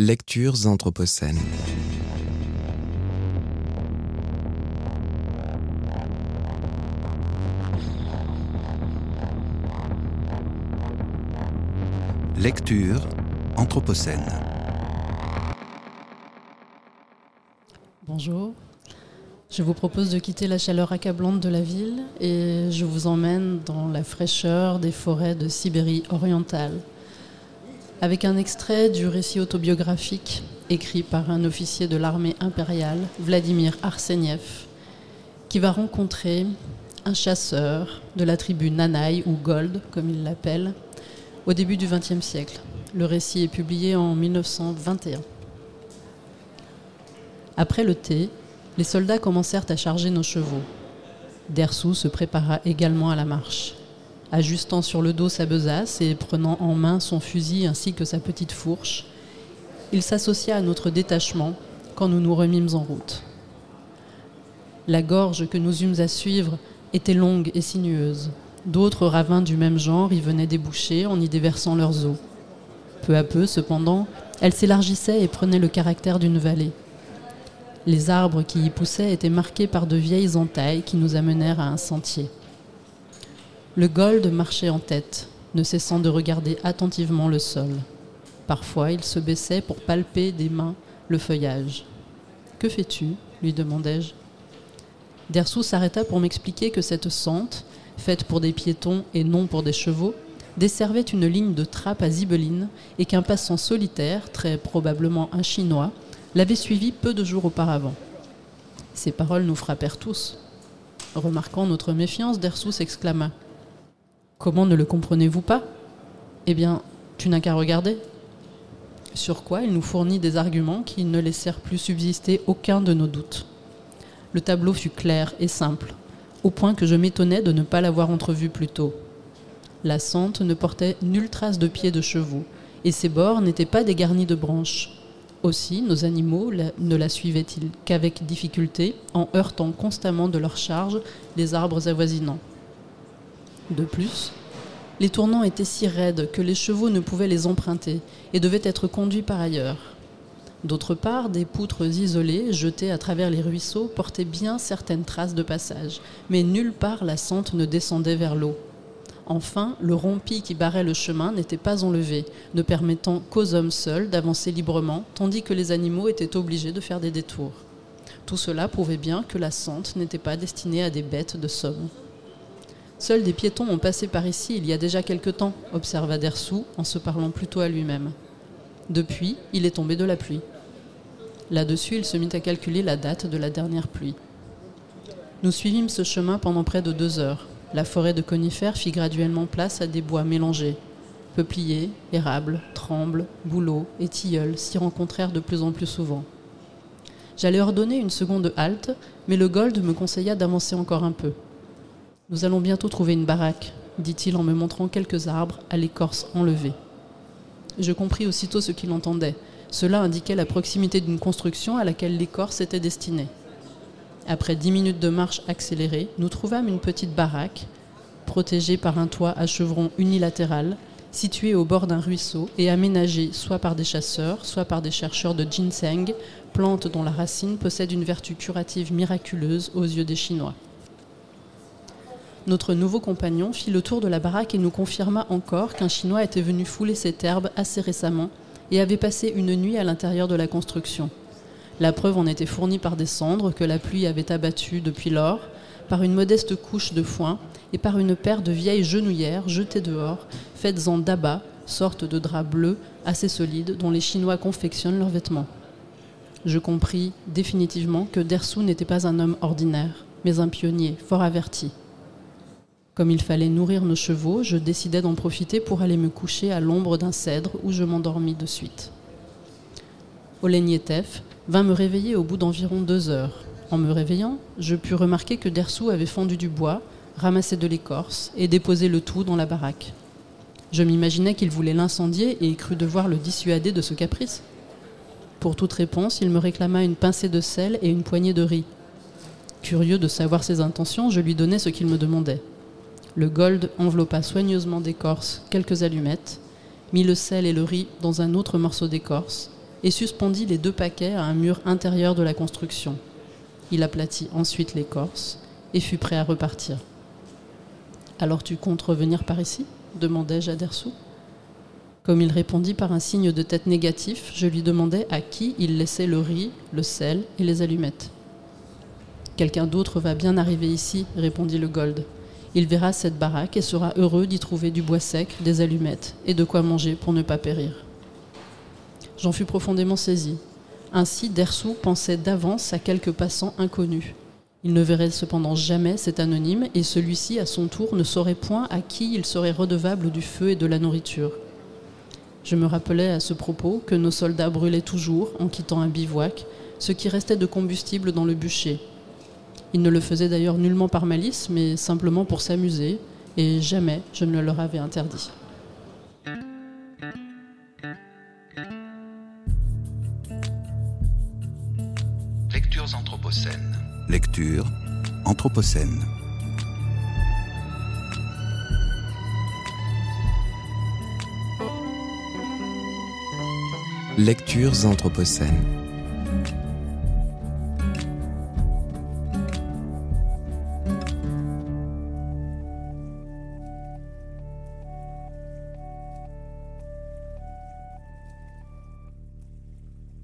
Lectures anthropocènes. Lecture anthropocène. Bonjour. Je vous propose de quitter la chaleur accablante de la ville et je vous emmène dans la fraîcheur des forêts de Sibérie orientale. Avec un extrait du récit autobiographique écrit par un officier de l'armée impériale, Vladimir Arseniev, qui va rencontrer un chasseur de la tribu Nanaï ou Gold, comme il l'appelle, au début du XXe siècle. Le récit est publié en 1921. Après le thé, les soldats commencèrent à charger nos chevaux. Dersou se prépara également à la marche. Ajustant sur le dos sa besace et prenant en main son fusil ainsi que sa petite fourche, il s'associa à notre détachement quand nous nous remîmes en route. La gorge que nous eûmes à suivre était longue et sinueuse. D'autres ravins du même genre y venaient déboucher en y déversant leurs eaux. Peu à peu, cependant, elle s'élargissait et prenait le caractère d'une vallée. Les arbres qui y poussaient étaient marqués par de vieilles entailles qui nous amenèrent à un sentier. Le gold marchait en tête, ne cessant de regarder attentivement le sol. Parfois, il se baissait pour palper des mains le feuillage. Que fais-tu lui demandai-je. Dersou s'arrêta pour m'expliquer que cette sente, faite pour des piétons et non pour des chevaux, desservait une ligne de trappe à Zibeline et qu'un passant solitaire, très probablement un Chinois, l'avait suivi peu de jours auparavant. Ces paroles nous frappèrent tous. Remarquant notre méfiance, Dersou s'exclama Comment ne le comprenez-vous pas Eh bien, tu n'as qu'à regarder. Sur quoi il nous fournit des arguments qui ne laissèrent plus subsister aucun de nos doutes. Le tableau fut clair et simple, au point que je m'étonnais de ne pas l'avoir entrevu plus tôt. La sente ne portait nulle trace de pieds de chevaux, et ses bords n'étaient pas dégarnis de branches. Aussi, nos animaux ne la suivaient-ils qu'avec difficulté, en heurtant constamment de leur charge les arbres avoisinants. De plus, les tournants étaient si raides que les chevaux ne pouvaient les emprunter et devaient être conduits par ailleurs. D'autre part, des poutres isolées, jetées à travers les ruisseaux, portaient bien certaines traces de passage, mais nulle part la sente ne descendait vers l'eau. Enfin, le rompi qui barrait le chemin n'était pas enlevé, ne permettant qu'aux hommes seuls d'avancer librement, tandis que les animaux étaient obligés de faire des détours. Tout cela prouvait bien que la sente n'était pas destinée à des bêtes de somme. Seuls des piétons ont passé par ici il y a déjà quelque temps, observa Dersou en se parlant plutôt à lui-même. Depuis, il est tombé de la pluie. Là-dessus, il se mit à calculer la date de la dernière pluie. Nous suivîmes ce chemin pendant près de deux heures, la forêt de conifères fit graduellement place à des bois mélangés. Peupliers, érables, trembles, bouleaux et tilleuls s'y rencontrèrent de plus en plus souvent. J'allais ordonner une seconde halte, mais le Gold me conseilla d'avancer encore un peu. Nous allons bientôt trouver une baraque, dit-il en me montrant quelques arbres à l'écorce enlevée. Je compris aussitôt ce qu'il entendait. Cela indiquait la proximité d'une construction à laquelle l'écorce était destinée. Après dix minutes de marche accélérée, nous trouvâmes une petite baraque, protégée par un toit à chevron unilatéral, située au bord d'un ruisseau et aménagée soit par des chasseurs, soit par des chercheurs de ginseng, plante dont la racine possède une vertu curative miraculeuse aux yeux des Chinois. Notre nouveau compagnon fit le tour de la baraque et nous confirma encore qu'un Chinois était venu fouler cette herbe assez récemment et avait passé une nuit à l'intérieur de la construction. La preuve en était fournie par des cendres que la pluie avait abattues depuis lors, par une modeste couche de foin et par une paire de vieilles genouillères jetées dehors, faites en daba, sorte de drap bleu assez solide dont les Chinois confectionnent leurs vêtements. Je compris définitivement que Dersou n'était pas un homme ordinaire, mais un pionnier fort averti. Comme il fallait nourrir nos chevaux, je décidai d'en profiter pour aller me coucher à l'ombre d'un cèdre où je m'endormis de suite. Olenietef vint me réveiller au bout d'environ deux heures. En me réveillant, je pus remarquer que Dersou avait fondu du bois, ramassé de l'écorce et déposé le tout dans la baraque. Je m'imaginais qu'il voulait l'incendier et crus devoir le dissuader de ce caprice. Pour toute réponse, il me réclama une pincée de sel et une poignée de riz. Curieux de savoir ses intentions, je lui donnai ce qu'il me demandait. Le gold enveloppa soigneusement d'écorce quelques allumettes, mit le sel et le riz dans un autre morceau d'écorce, et suspendit les deux paquets à un mur intérieur de la construction. Il aplatit ensuite l'écorce et fut prêt à repartir. Alors tu comptes revenir par ici? demandai-je à Dersou. Comme il répondit par un signe de tête négatif, je lui demandai à qui il laissait le riz, le sel et les allumettes. Quelqu'un d'autre va bien arriver ici, répondit le Gold. Il verra cette baraque et sera heureux d'y trouver du bois sec, des allumettes et de quoi manger pour ne pas périr. J'en fus profondément saisi. Ainsi, Dersou pensait d'avance à quelques passants inconnus. Il ne verrait cependant jamais cet anonyme et celui-ci, à son tour, ne saurait point à qui il serait redevable du feu et de la nourriture. Je me rappelais à ce propos que nos soldats brûlaient toujours, en quittant un bivouac, ce qui restait de combustible dans le bûcher. Ils ne le faisaient d'ailleurs nullement par malice, mais simplement pour s'amuser, et jamais je ne leur avais interdit. Lectures anthropocènes. Lecture anthropocène. Lectures anthropocènes.